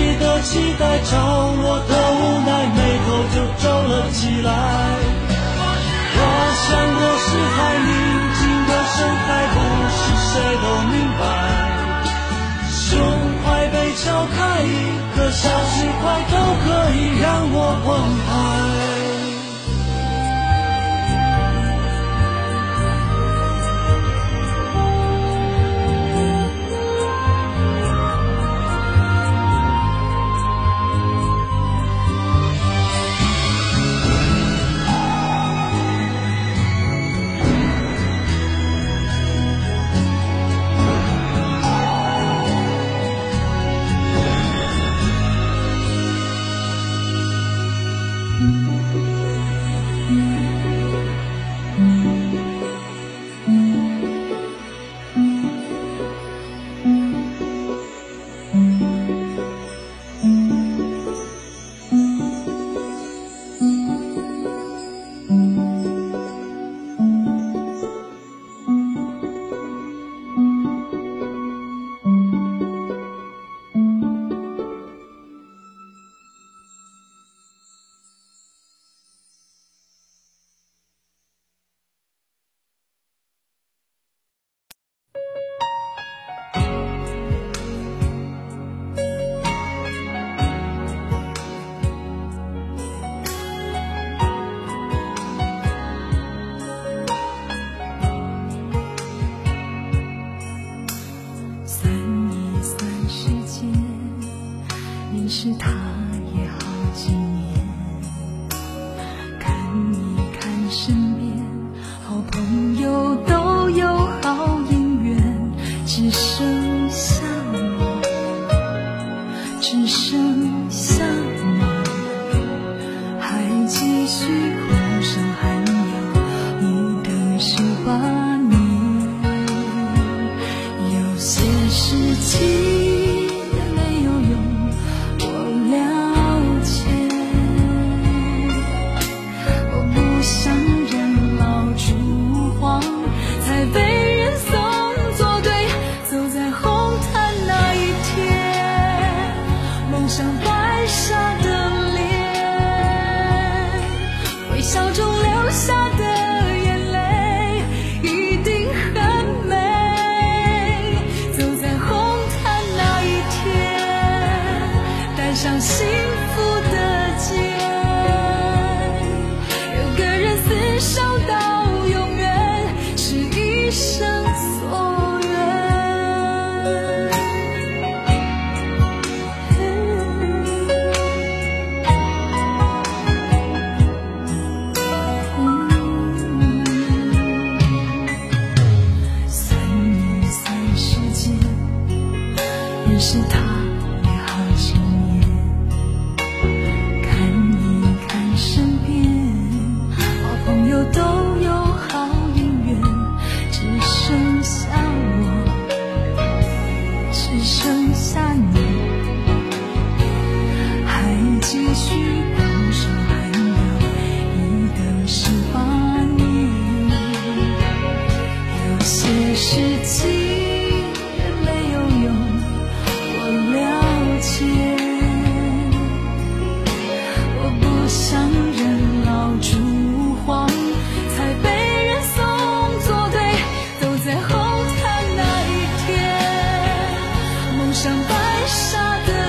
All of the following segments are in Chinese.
你的期待潮落的无奈眉头就皱了起来。我想我是海宁静的深海不是谁都明白。胸怀被敲开一颗小心快算一算时间你是他是他。傻傻的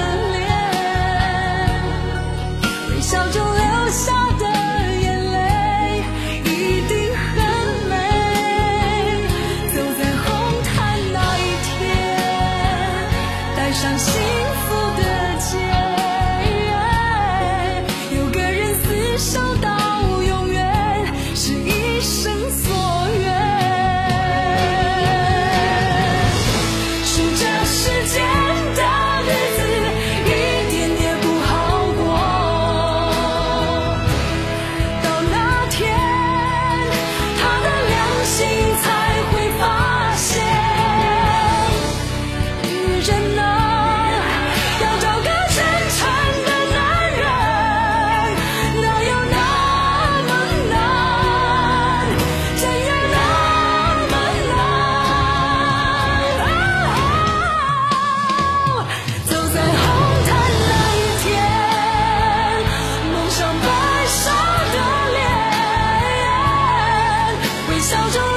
叫着。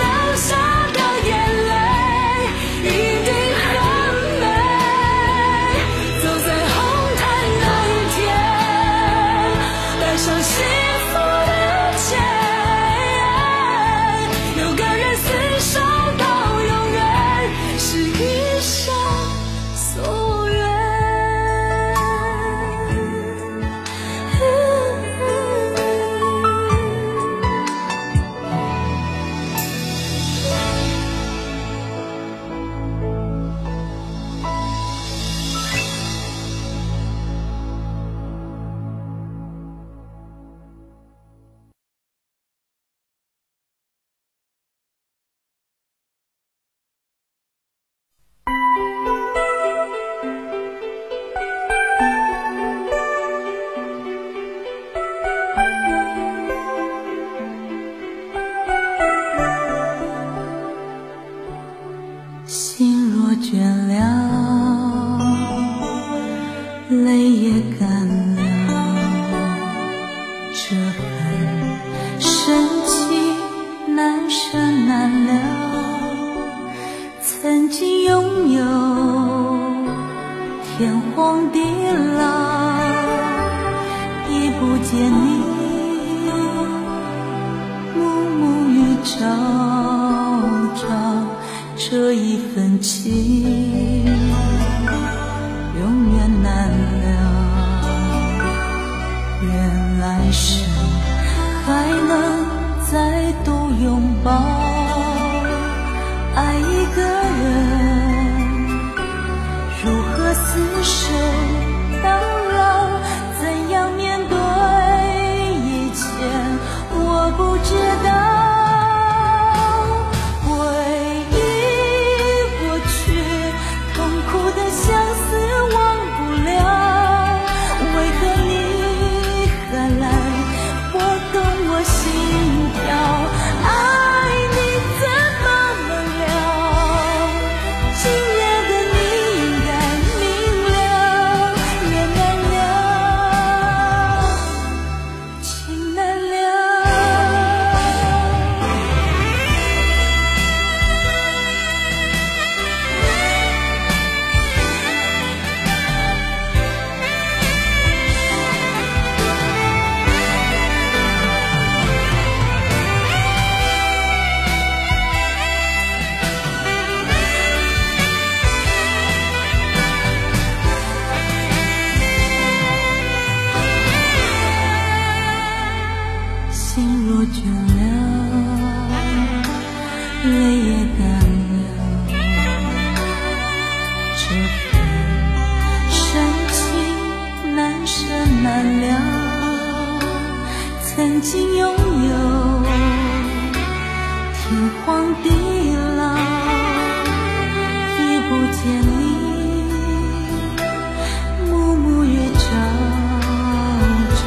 情永远难了，愿来生还能再度拥抱。爱一个人如何厮守？曾经拥有天荒地老也不见你暮暮与朝朝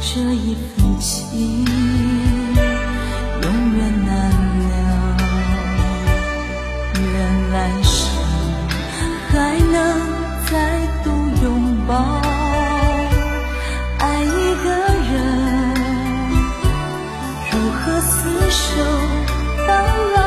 这一份情。分手到老。